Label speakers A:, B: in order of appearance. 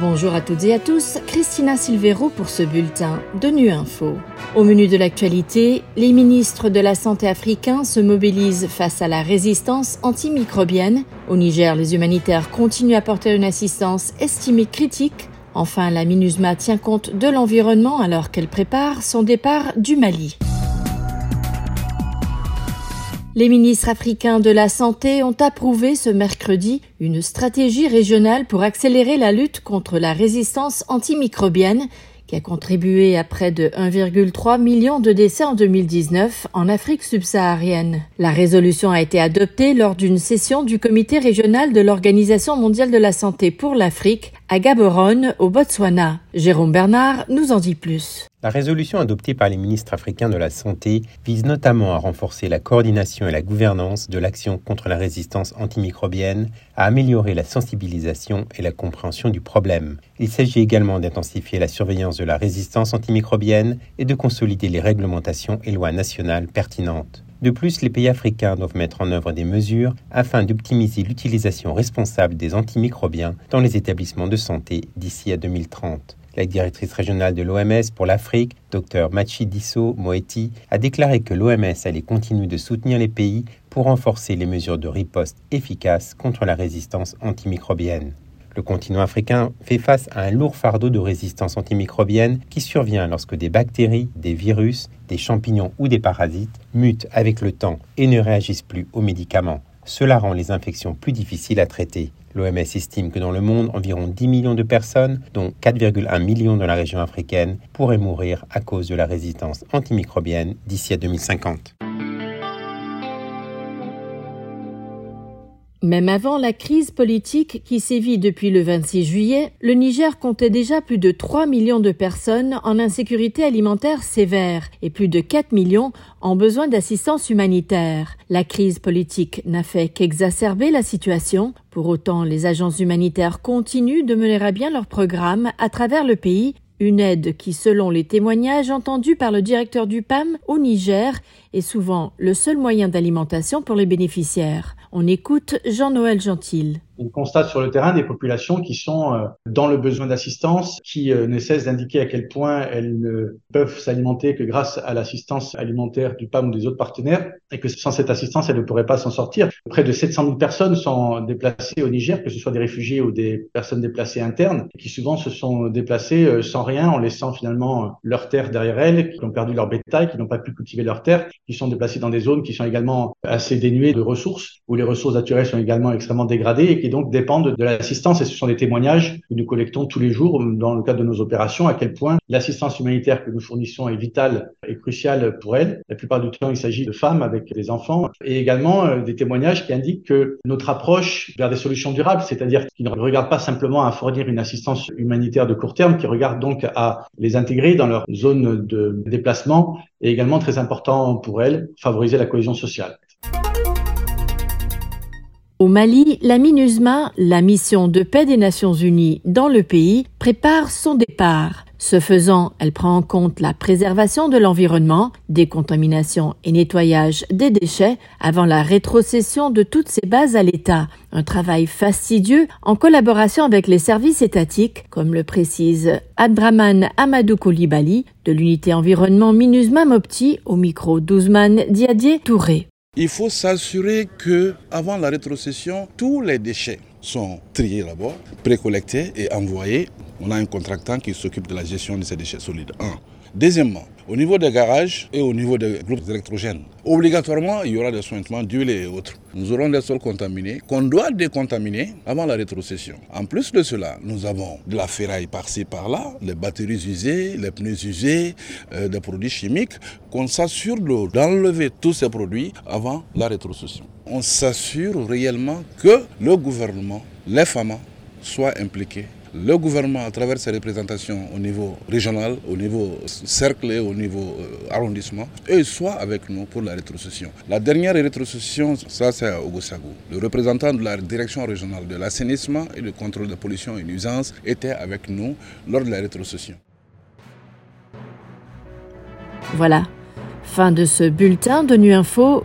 A: Bonjour à toutes et à tous, Christina Silvero pour ce bulletin de Nu Info. Au menu de l'actualité, les ministres de la Santé africains se mobilisent face à la résistance antimicrobienne. Au Niger, les humanitaires continuent à porter une assistance estimée critique. Enfin, la MINUSMA tient compte de l'environnement alors qu'elle prépare son départ du Mali. Les ministres africains de la Santé ont approuvé ce mercredi une stratégie régionale pour accélérer la lutte contre la résistance antimicrobienne qui a contribué à près de 1,3 million de décès en 2019 en Afrique subsaharienne. La résolution a été adoptée lors d'une session du comité régional de l'Organisation mondiale de la santé pour l'Afrique à Gaborone, au Botswana. Jérôme Bernard nous en dit plus.
B: La résolution adoptée par les ministres africains de la Santé vise notamment à renforcer la coordination et la gouvernance de l'action contre la résistance antimicrobienne, à améliorer la sensibilisation et la compréhension du problème. Il s'agit également d'intensifier la surveillance de la résistance antimicrobienne et de consolider les réglementations et lois nationales pertinentes. De plus, les pays africains doivent mettre en œuvre des mesures afin d'optimiser l'utilisation responsable des antimicrobiens dans les établissements de santé d'ici à 2030. La directrice régionale de l'OMS pour l'Afrique, Dr Machidiso Moeti, a déclaré que l'OMS allait continuer de soutenir les pays pour renforcer les mesures de riposte efficaces contre la résistance antimicrobienne. Le continent africain fait face à un lourd fardeau de résistance antimicrobienne qui survient lorsque des bactéries, des virus, des champignons ou des parasites mutent avec le temps et ne réagissent plus aux médicaments. Cela rend les infections plus difficiles à traiter. L'OMS estime que dans le monde, environ 10 millions de personnes, dont 4,1 millions dans la région africaine, pourraient mourir à cause de la résistance antimicrobienne d'ici à 2050.
A: Même avant la crise politique qui sévit depuis le 26 juillet, le Niger comptait déjà plus de 3 millions de personnes en insécurité alimentaire sévère et plus de 4 millions en besoin d'assistance humanitaire. La crise politique n'a fait qu'exacerber la situation. Pour autant, les agences humanitaires continuent de mener à bien leur programme à travers le pays une aide qui, selon les témoignages entendus par le directeur du PAM au Niger, est souvent le seul moyen d'alimentation pour les bénéficiaires. On écoute Jean-Noël Gentil.
C: On constate sur le terrain des populations qui sont euh, dans le besoin d'assistance, qui euh, ne cessent d'indiquer à quel point elles ne peuvent s'alimenter que grâce à l'assistance alimentaire du PAM ou des autres partenaires, et que sans cette assistance, elles ne pourraient pas s'en sortir. Près de 700 000 personnes sont déplacées au Niger, que ce soit des réfugiés ou des personnes déplacées internes, qui souvent se sont déplacées euh, sans rien, en laissant finalement leur terre derrière elles, qui ont perdu leur bétail, qui n'ont pas pu cultiver leur terre, qui sont déplacées dans des zones qui sont également assez dénuées de ressources, où les ressources naturelles sont également extrêmement dégradées et qui donc dépendent de l'assistance. Et ce sont des témoignages que nous collectons tous les jours dans le cadre de nos opérations, à quel point l'assistance humanitaire que nous fournissons est vitale et cruciale pour elles. La plupart du temps, il s'agit de femmes avec des enfants et également euh, des témoignages qui indiquent que notre approche vers des solutions durables, c'est-à-dire qui ne regarde pas simplement à fournir une assistance humanitaire de court terme, qui regarde donc à les intégrer dans leur zone de déplacement, est également très important pour favoriser la cohésion sociale.
A: Au Mali, la MINUSMA, la mission de paix des Nations Unies dans le pays, prépare son départ. Ce faisant, elle prend en compte la préservation de l'environnement, décontamination et nettoyage des déchets avant la rétrocession de toutes ces bases à l'État. Un travail fastidieux en collaboration avec les services étatiques, comme le précise Abdraman Amadou Kolibali de l'unité environnement MINUSMA Mopti au micro d'Ouzman Diadier Touré.
D: Il faut s'assurer que, avant la rétrocession, tous les déchets sont triés d'abord, précollectés et envoyés. On a un contractant qui s'occupe de la gestion de ces déchets solides. Deuxièmement, au niveau des garages et au niveau des groupes électrogènes, obligatoirement, il y aura des sointements d'huile et autres. Nous aurons des sols contaminés qu'on doit décontaminer avant la rétrocession. En plus de cela, nous avons de la ferraille par-ci par-là, les batteries usées, les pneus usés, euh, des produits chimiques, qu'on s'assure d'enlever tous ces produits avant la rétrocession. On s'assure réellement que le gouvernement, les femmes, soient impliqués le gouvernement, à travers ses représentations au niveau régional, au niveau cercle et au niveau euh, arrondissement, eux soit avec nous pour la rétrocession. La dernière rétrocession, ça c'est à Ogosagou. Le représentant de la direction régionale de l'assainissement et du contrôle de pollution et nuisances était avec nous lors de la rétrocession.
A: Voilà, fin de ce bulletin de Nu Info.